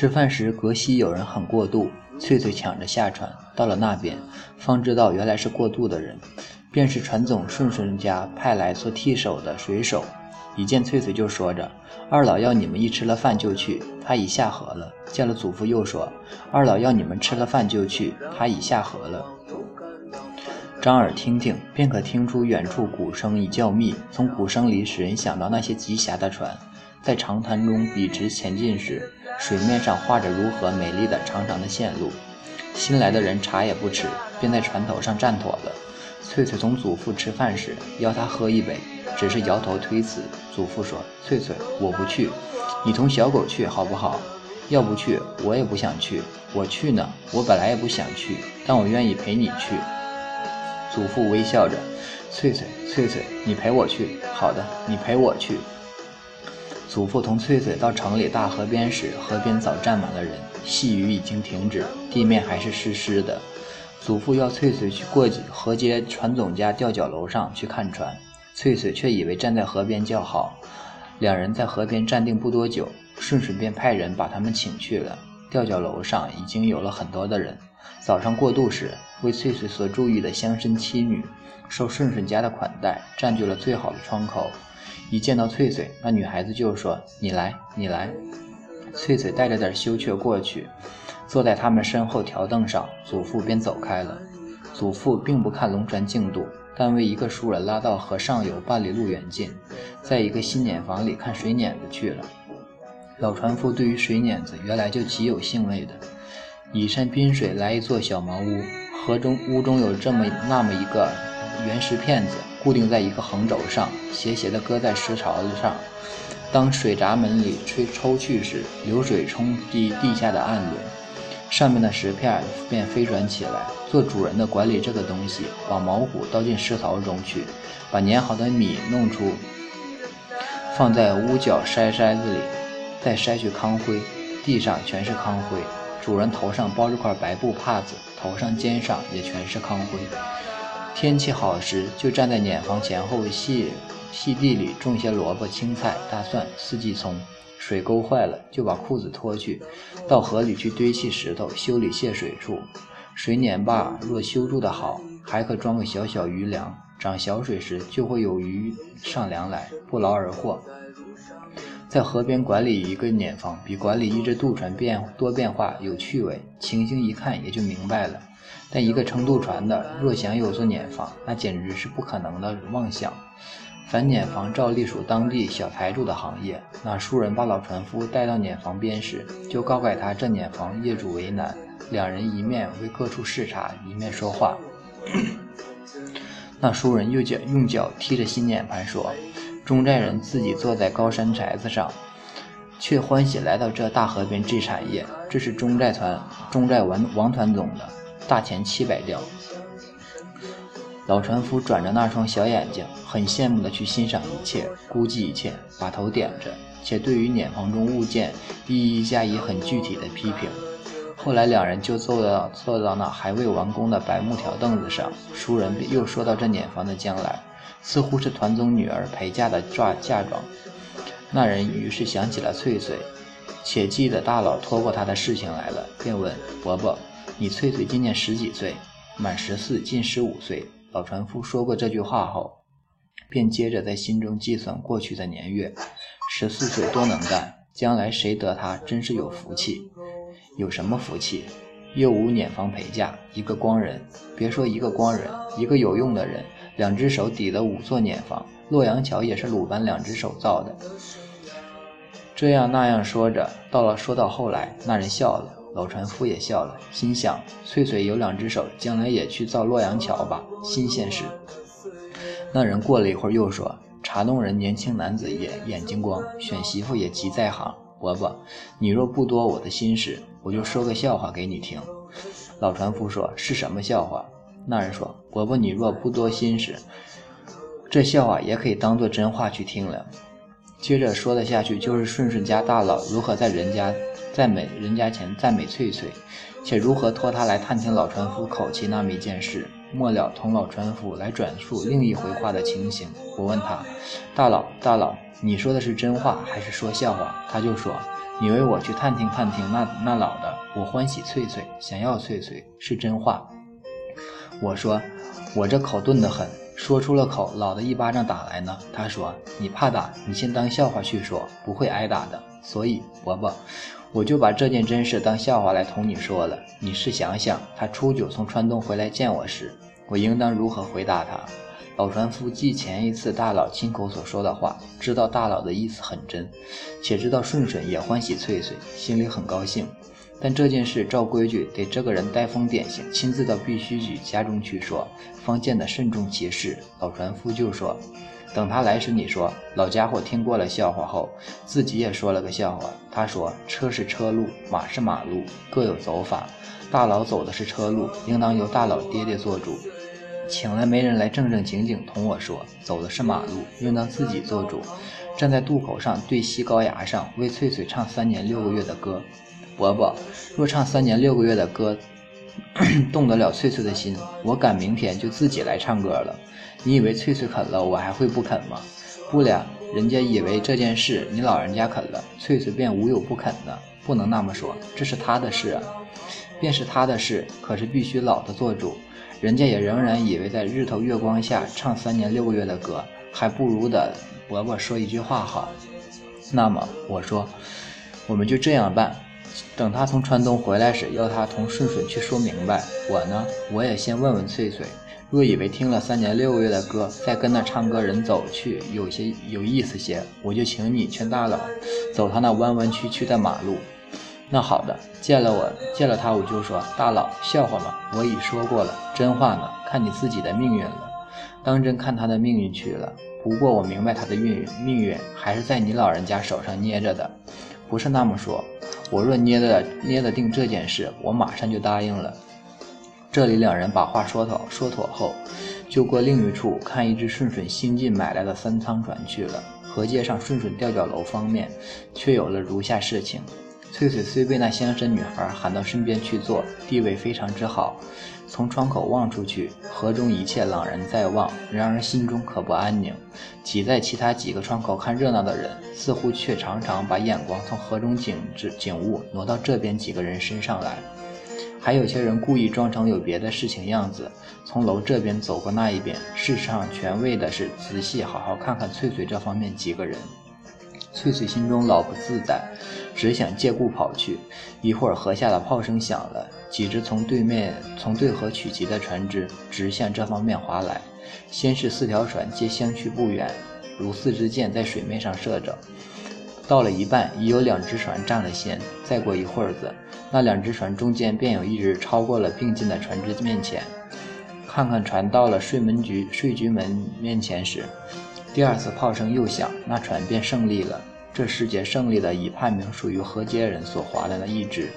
吃饭时，隔西有人很过渡，翠翠抢着下船，到了那边，方知道原来是过渡的人，便是船总顺顺家派来做替手的水手。一见翠翠就说着：“二老要你们一吃了饭就去，他已下河了。”见了祖父又说：“二老要你们吃了饭就去，他已下河了。”张耳听听，便可听出远处鼓声已较密，从鼓声里使人想到那些急狭的船，在长潭中笔直前进时。水面上画着如何美丽的长长的线路，新来的人茶也不吃，便在船头上站妥了。翠翠同祖父吃饭时，邀他喝一杯，只是摇头推辞。祖父说：“翠翠，我不去，你同小狗去好不好？要不去，我也不想去。我去呢，我本来也不想去，但我愿意陪你去。”祖父微笑着：“翠翠，翠翠，你陪我去。好的，你陪我去。”祖父同翠翠到城里大河边时，河边早站满了人，细雨已经停止，地面还是湿湿的。祖父要翠翠去过河街船总家吊脚楼上去看船，翠翠却以为站在河边较好。两人在河边站定不多久，顺顺便派人把他们请去了。吊脚楼上已经有了很多的人。早上过渡时，为翠翠所注意的乡绅妻女，受顺顺家的款待，占据了最好的窗口。一见到翠翠，那女孩子就说：“你来，你来。”翠翠带着点羞怯过去，坐在他们身后条凳上，祖父便走开了。祖父并不看龙船进度，但为一个熟人拉到河上游半里路远近，在一个新碾房里看水碾子去了。老船夫对于水碾子原来就极有兴味的。以山滨水来一座小茅屋，河中屋中有这么那么一个原石片子。固定在一个横轴上，斜斜地搁在石槽子上。当水闸门里吹抽去时，流水冲击地下的暗轮，上面的石片便飞转起来。做主人的管理这个东西，把毛骨倒进石槽中去，把碾好的米弄出，放在屋角筛筛子里，再筛去糠灰，地上全是糠灰。主人头上包着块白布帕子，头上肩上也全是糠灰。天气好时，就站在碾房前后细细地里种些萝卜、青菜、大蒜、四季葱。水沟坏了，就把裤子脱去，到河里去堆砌石头，修理泄水处。水碾坝若修筑的好，还可装个小小鱼梁，涨小水时就会有鱼上梁来，不劳而获。在河边管理一个碾房，比管理一只渡船变多变化有趣味，情形一看也就明白了。但一个撑渡船的，若想有座碾房，那简直是不可能的妄想。凡碾房照例属当地小财主的行业。那书人把老船夫带到碾房边时，就告诉他这碾房业主为难。两人一面为各处视察，一面说话。那书人又脚用脚踢着新碾盘说：“中寨人自己坐在高山宅子上，却欢喜来到这大河边置产业。这是中寨团中寨王王团总的。”大钱七百吊。老船夫转着那双小眼睛，很羡慕地去欣赏一切，估计一切，把头点着，且对于碾房中物件一一加以很具体的批评。后来两人就坐到坐到那还未完工的白木条凳子上，熟人又说到这碾房的将来，似乎是团总女儿陪嫁的嫁嫁妆。那人于是想起了翠翠，且记得大佬托过他的事情来了，便问伯伯。你翠翠今年十几岁，满十四，近十五岁。老船夫说过这句话后，便接着在心中计算过去的年月。十四岁多能干，将来谁得他真是有福气。有什么福气？又无碾房陪嫁，一个光人。别说一个光人，一个有用的人，两只手抵了五座碾房。洛阳桥也是鲁班两只手造的。这样那样说着，到了说到后来，那人笑了。老船夫也笑了，心想：翠翠有两只手，将来也去造洛阳桥吧。新鲜事。那人过了一会儿又说：“茶弄人年轻男子也眼睛光，选媳妇也极在行。伯伯，你若不多我的心事，我就说个笑话给你听。”老船夫说：“是什么笑话？”那人说：“伯伯，你若不多心事，这笑话也可以当做真话去听了。”接着说的下去，就是顺顺家大佬如何在人家。赞美人家前赞美翠翠，且如何托他来探听老船夫口气那么一件事。末了同老船夫来转述另一回话的情形。我问他：“大佬，大佬，你说的是真话还是说笑话？”他就说：“你为我去探听探听那那老的，我欢喜翠翠，想要翠翠，是真话。”我说：“我这口钝得很，说出了口，老的一巴掌打来呢。”他说：“你怕打，你先当笑话去说，不会挨打的。”所以，伯伯。我就把这件真事当笑话来同你说了。你试想想，他初九从川东回来见我时，我应当如何回答他？老船夫记前一次大佬亲口所说的话，知道大佬的意思很真，且知道顺顺也欢喜翠翠，心里很高兴。但这件事照规矩得这个人带封点心，亲自到必须举家中去说，方见得慎重其事。老船夫就说。等他来时，你说老家伙听过了笑话后，自己也说了个笑话。他说：“车是车路，马是马路，各有走法。大佬走的是车路，应当由大佬爹爹做主。请来媒人来正正经经同我说，走的是马路，应当自己做主。站在渡口上，对西高崖上，为翠翠唱三年六个月的歌。伯伯，若唱三年六个月的歌，动得了翠翠的心，我敢明天就自己来唱歌了。”你以为翠翠肯了，我还会不肯吗？不了，人家以为这件事你老人家肯了，翠翠便无有不肯的。不能那么说，这是他的事啊，便是他的事，可是必须老的做主。人家也仍然以为在日头月光下唱三年六个月的歌，还不如的伯伯说一句话好。那么我说，我们就这样办，等他从川东回来时，要他同顺顺去说明白。我呢，我也先问问翠翠。若以为听了三年六个月的歌，再跟那唱歌人走去，有些有意思些，我就请你劝大佬走他那弯弯曲曲的马路。那好的，见了我，见了他，我就说大佬，笑话吗？我已说过了，真话呢，看你自己的命运了。当真看他的命运去了。不过我明白他的运，命运还是在你老人家手上捏着的，不是那么说。我若捏得捏得定这件事，我马上就答应了。这里两人把话说妥说妥后，就过另一处看一只顺顺新近买来的三仓船去了。河街上顺顺吊脚楼方面，却有了如下事情：翠翠虽被那乡绅女孩喊到身边去坐，地位非常之好，从窗口望出去，河中一切朗然在望，然而心中可不安宁。挤在其他几个窗口看热闹的人，似乎却常常把眼光从河中景致景物挪到这边几个人身上来。还有些人故意装成有别的事情样子，从楼这边走过那一边，事实上全为的是仔细好好看看翠翠这方面几个人。翠翠心中老不自在，只想借故跑去。一会儿河下的炮声响了，几只从对面从对河取集的船只直向这方面划来。先是四条船皆相去不远，如四支箭在水面上射着。到了一半，已有两只船占了先。再过一会儿子。那两只船中间便有一只超过了并进的船只面前，看看船到了税门局税局门面前时，第二次炮声又响，那船便胜利了。这时节胜利的已判明属于河街人所划的那一只，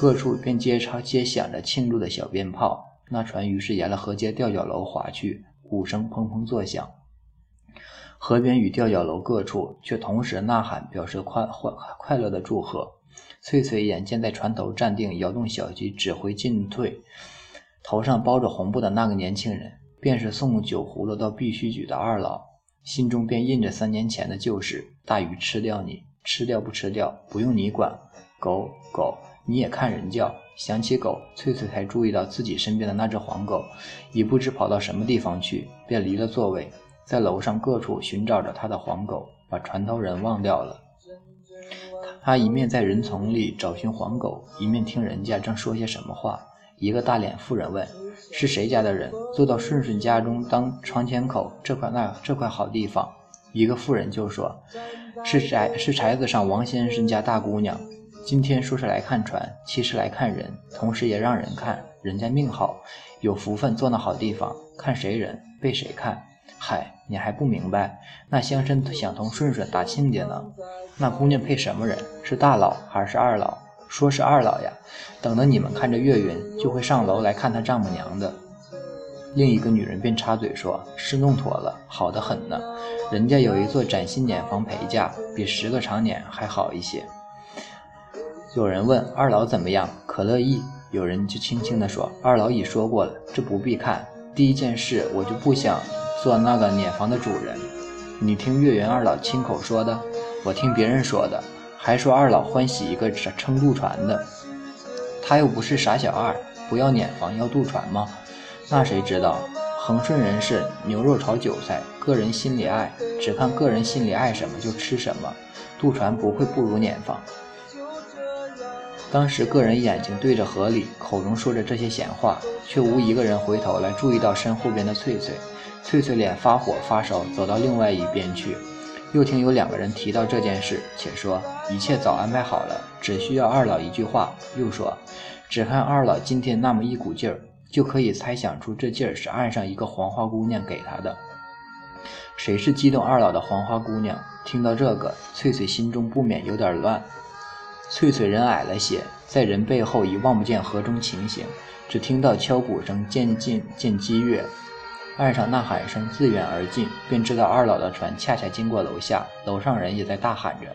各处便皆朝皆响着庆祝的小鞭炮。那船于是沿了河街吊脚楼划去，鼓声砰砰作响，河边与吊脚楼各处却同时呐喊，表示快快快乐的祝贺。翠翠眼见在船头站定，摇动小旗指挥进退，头上包着红布的那个年轻人，便是送酒葫芦到必须举的二老，心中便印着三年前的旧事：大鱼吃掉你，吃掉不吃掉，不用你管。狗狗，你也看人叫。想起狗，翠翠才注意到自己身边的那只黄狗，已不知跑到什么地方去，便离了座位，在楼上各处寻找着他的黄狗，把船头人忘掉了。他一面在人丛里找寻黄狗，一面听人家正说些什么话。一个大脸妇人问：“是谁家的人坐到顺顺家中当窗前口？这块那这块好地方。”一个妇人就说：“是柴是柴子上王先生家大姑娘，今天说是来看船，其实来看人，同时也让人看。人家命好，有福分坐那好地方，看谁人被谁看。”嗨，你还不明白？那乡绅想同顺顺打亲家呢。那姑娘配什么人？是大佬还是二老？说是二老呀。等着你们看着月云，就会上楼来看他丈母娘的。另一个女人便插嘴说：“是弄妥了，好的很呢。人家有一座崭新碾房陪嫁，比十个长年还好一些。”有人问二老怎么样？可乐意。有人就轻轻地说：“二老已说过了，这不必看。”第一件事，我就不想做那个碾房的主人。你听月圆二老亲口说的，我听别人说的，还说二老欢喜一个撑渡船的。他又不是傻小二，不要碾房要渡船吗？那谁知道？恒顺人是牛肉炒韭菜，个人心里爱，只看个人心里爱什么就吃什么。渡船不会不如碾房。当时个人眼睛对着河里，口中说着这些闲话，却无一个人回头来注意到身后边的翠翠。翠翠脸发火发烧，走到另外一边去。又听有两个人提到这件事，且说一切早安排好了，只需要二老一句话。又说，只看二老今天那么一股劲儿。就可以猜想出这劲儿是岸上一个黄花姑娘给他的。谁是激动二老的黄花姑娘？听到这个，翠翠心中不免有点乱。翠翠人矮了些，在人背后已望不见河中情形，只听到敲鼓声渐近渐激越，岸上呐喊声自远而近，便知道二老的船恰恰经过楼下，楼上人也在大喊着，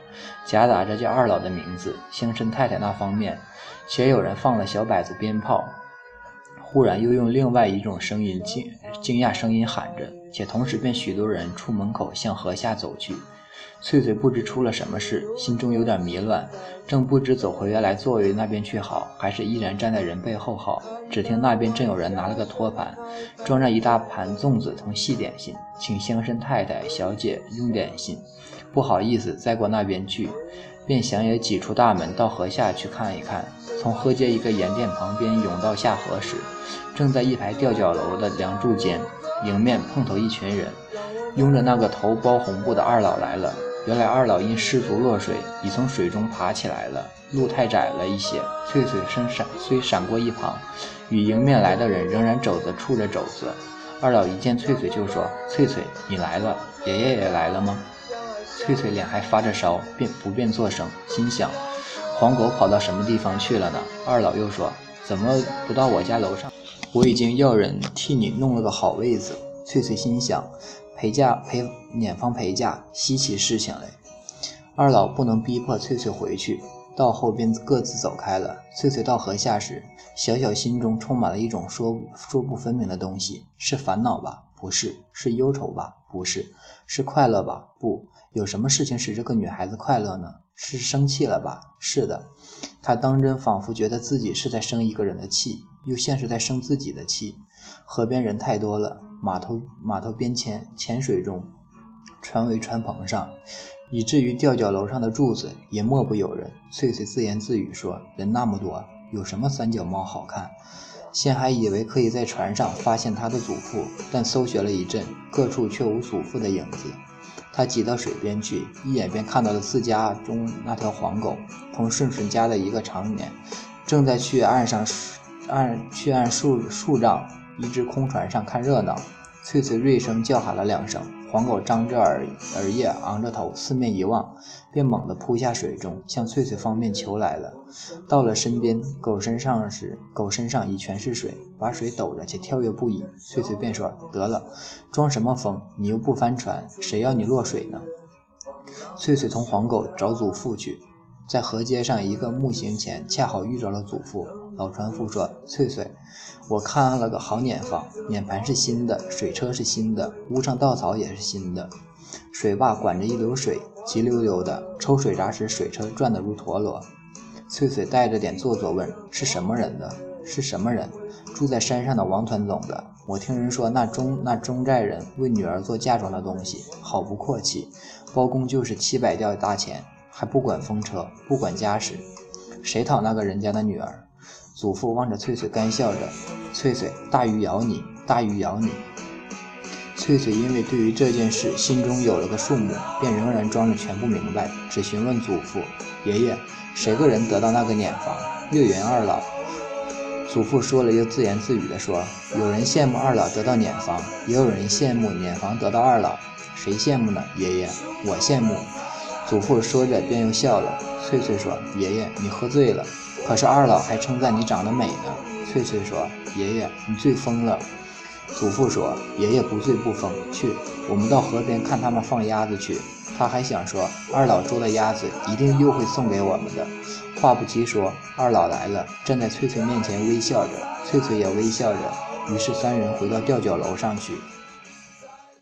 夹杂着叫二老的名字。乡绅太太那方面，且有人放了小摆子鞭炮。忽然又用另外一种声音惊惊讶声音喊着，且同时便许多人出门口向河下走去。翠翠不知出了什么事，心中有点迷乱，正不知走回原来座位那边去好，还是依然站在人背后好。只听那边正有人拿了个托盘，装着一大盘粽子同细点心，请乡绅太太、小姐用点心。不好意思，再过那边去。便想也挤出大门到河下去看一看。从河街一个盐店旁边涌到下河时，正在一排吊脚楼的梁柱间，迎面碰头一群人，拥着那个头包红布的二老来了。原来二老因失足落水，已从水中爬起来了。路太窄了一些，翠翠身闪虽闪过一旁，与迎面来的人仍然肘子触着肘子。二老一见翠翠就说：“翠翠，你来了，爷爷也来了吗？”翠翠脸还发着烧，便不便作声，心想：黄狗跑到什么地方去了呢？二老又说：怎么不到我家楼上？我已经要人替你弄了个好位子。翠翠心想：陪嫁陪撵房陪嫁，稀奇事情嘞。二老不能逼迫翠翠回去，到后边各自走开了。翠翠到河下时，小小心中充满了一种说说不分明的东西，是烦恼吧？不是。是忧愁吧？不是。是快乐吧？不。有什么事情使这个女孩子快乐呢？是生气了吧？是的，她当真仿佛觉得自己是在生一个人的气，又像是在生自己的气。河边人太多了，码头码头边浅浅水中，船尾船棚上，以至于吊脚楼上的柱子也莫不有人。翠翠自言自语说：“人那么多，有什么三脚猫好看？”先还以为可以在船上发现他的祖父，但搜寻了一阵，各处却无祖父的影子。他挤到水边去，一眼便看到了自家中那条黄狗，同顺顺家的一个长年，正在去岸上岸去岸数数丈一只空船上看热闹。翠翠锐声叫喊了两声，黄狗张着耳耳叶，昂着头，四面一望，便猛地扑下水中，向翠翠方面求来了。到了身边，狗身上时，狗身上已全是水，把水抖着且跳跃不已。翠翠便说：“得了，装什么疯？你又不翻船，谁要你落水呢？”翠翠同黄狗找祖父去。在河街上一个木行前，恰好遇着了祖父。老船夫说：“翠翠，我看了个好碾房，碾盘是新的，水车是新的，屋上稻草也是新的，水坝管着一流水，急溜溜的。抽水闸时，水车转得如陀螺。”翠翠带着点做作问：“是什么人的？是什么人？住在山上的王团总的。我听人说，那中那中寨人为女儿做嫁妆的东西，好不阔气，包公就是七百吊大钱。”还不管风车，不管家事，谁讨那个人家的女儿？祖父望着翠翠，干笑着：“翠翠，大鱼咬你，大鱼咬你。”翠翠因为对于这件事心中有了个数目，便仍然装着全不明白，只询问祖父：“爷爷，谁个人得到那个碾房？”月圆二老。祖父说了，又自言自语地说：“有人羡慕二老得到碾房，也有人羡慕碾房得到二老。谁羡慕呢？爷爷，我羡慕。”祖父说着，便又笑了。翠翠说：“爷爷，你喝醉了。可是二老还称赞你长得美呢。”翠翠说：“爷爷，你醉疯了。”祖父说：“爷爷不醉不疯。去，我们到河边看他们放鸭子去。”他还想说：“二老捉的鸭子一定又会送给我们的。”话不及说，二老来了，站在翠翠面前微笑着。翠翠也微笑着，于是三人回到吊脚楼上去。